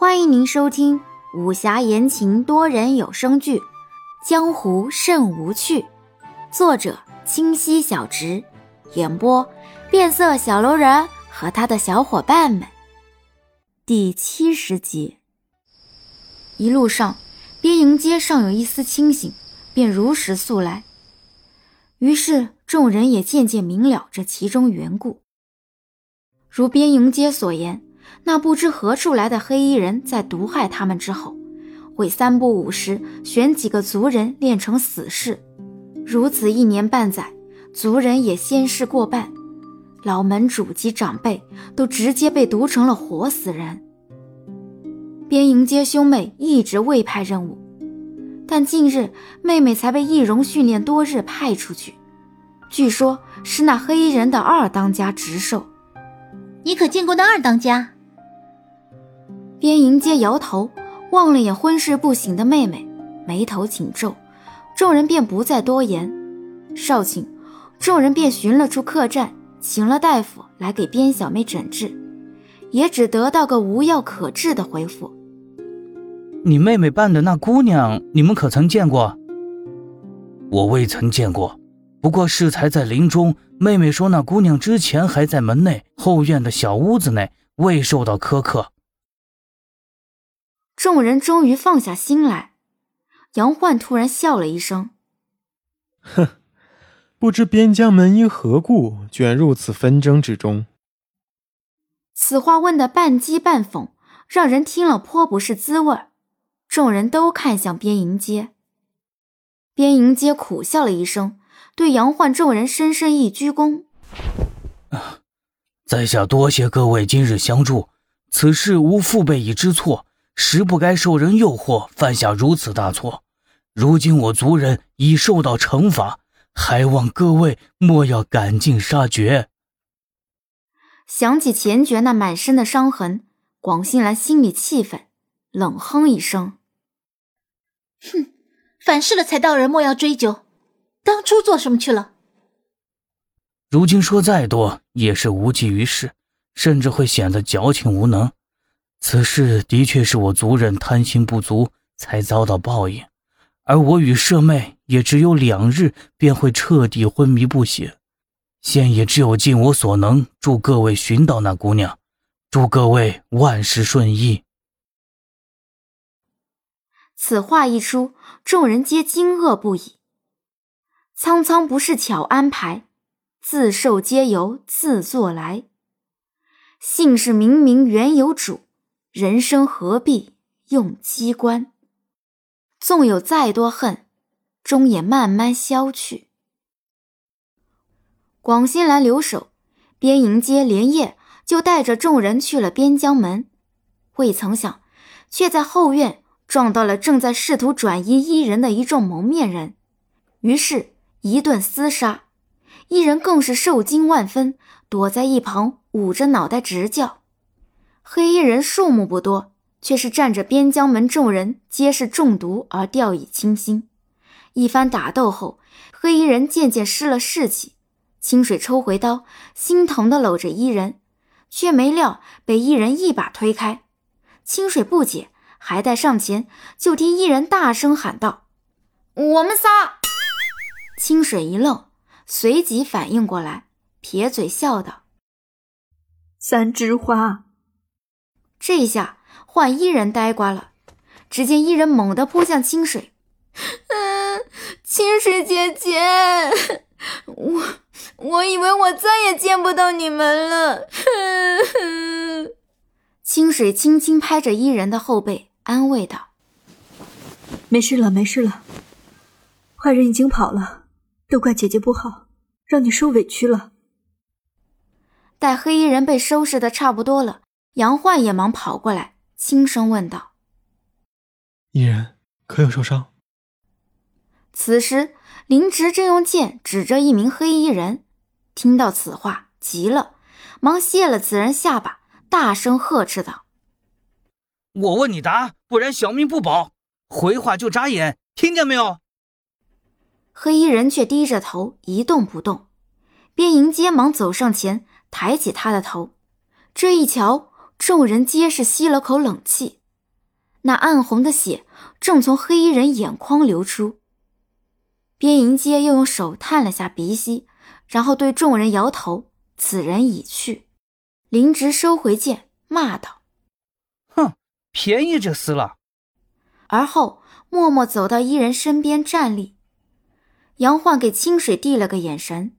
欢迎您收听武侠言情多人有声剧《江湖甚无趣》，作者清溪小直，演播变色小楼人和他的小伙伴们。第七十集。一路上，边营街尚有一丝清醒，便如实诉来。于是众人也渐渐明了这其中缘故。如边营街所言。那不知何处来的黑衣人，在毒害他们之后，会三不五时选几个族人练成死士。如此一年半载，族人也仙逝过半，老门主及长辈都直接被毒成了活死人。边迎接兄妹一直未派任务，但近日妹妹才被易容训练多日派出去，据说是那黑衣人的二当家直授。你可见过那二当家？边迎接摇头，望了眼昏睡不醒的妹妹，眉头紧皱。众人便不再多言。少顷，众人便寻了处客栈，请了大夫来给边小妹诊治，也只得到个无药可治的回复。你妹妹扮的那姑娘，你们可曾见过？我未曾见过，不过适才在林中。妹妹说，那姑娘之前还在门内后院的小屋子内，未受到苛刻。众人终于放下心来，杨焕突然笑了一声：“哼，不知边疆门因何故卷入此纷争之中。”此话问的半讥半讽，让人听了颇不是滋味众人都看向边迎接，边迎接苦笑了一声，对杨焕众人深深一鞠躬：“在下多谢各位今日相助，此事无父辈已知错。”实不该受人诱惑，犯下如此大错。如今我族人已受到惩罚，还望各位莫要赶尽杀绝。想起前爵那满身的伤痕，广兴兰心里气愤，冷哼一声：“哼，反噬了才道人莫要追究，当初做什么去了？如今说再多也是无济于事，甚至会显得矫情无能。”此事的确是我族人贪心不足，才遭到报应，而我与舍妹也只有两日便会彻底昏迷不醒，现也只有尽我所能，助各位寻到那姑娘，祝各位万事顺意。此话一出，众人皆惊愕不已。苍苍不是巧安排，自受皆由自作来，姓氏明明原有主。人生何必用机关？纵有再多恨，终也慢慢消去。广新兰留守，边迎接连夜就带着众人去了边疆门，未曾想，却在后院撞到了正在试图转移伊人的一众蒙面人，于是，一顿厮杀，伊人更是受惊万分，躲在一旁捂着脑袋直叫。黑衣人数目不多，却是占着边疆门众人皆是中毒而掉以轻心。一番打斗后，黑衣人渐渐失了士气。清水抽回刀，心疼的搂着伊人，却没料被伊人一把推开。清水不解，还待上前，就听伊人大声喊道：“我们仨！”清水一愣，随即反应过来，撇嘴笑道：“三枝花。”这一下换伊人呆瓜了，只见伊人猛地扑向清水，嗯，清水姐姐，我我以为我再也见不到你们了。清水轻轻拍着伊人的后背，安慰道：“没事了，没事了，坏人已经跑了，都怪姐姐不好，让你受委屈了。”待黑衣人被收拾的差不多了。杨焕也忙跑过来，轻声问道：“伊人可有受伤？”此时，林植正用剑指着一名黑衣人，听到此话，急了，忙卸了此人下巴，大声呵斥道：“我问你答，不然小命不保！回话就眨眼，听见没有？”黑衣人却低着头一动不动。边迎接忙走上前，抬起他的头，这一瞧。众人皆是吸了口冷气，那暗红的血正从黑衣人眼眶流出。边迎接又用手探了下鼻息，然后对众人摇头：“此人已去。”林直收回剑，骂道：“哼，便宜这厮了。”而后默默走到伊人身边站立。杨焕给清水递了个眼神，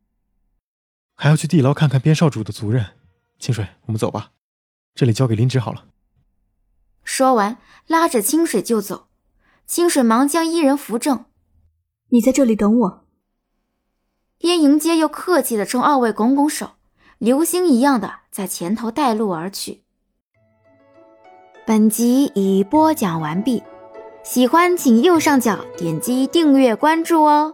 还要去地牢看看边少主的族人。清水，我们走吧，这里交给林芷好了。说完，拉着清水就走。清水忙将伊人扶正。你在这里等我。边迎接又客气的冲二位拱拱手，流星一样的在前头带路而去。本集已播讲完毕，喜欢请右上角点击订阅关注哦。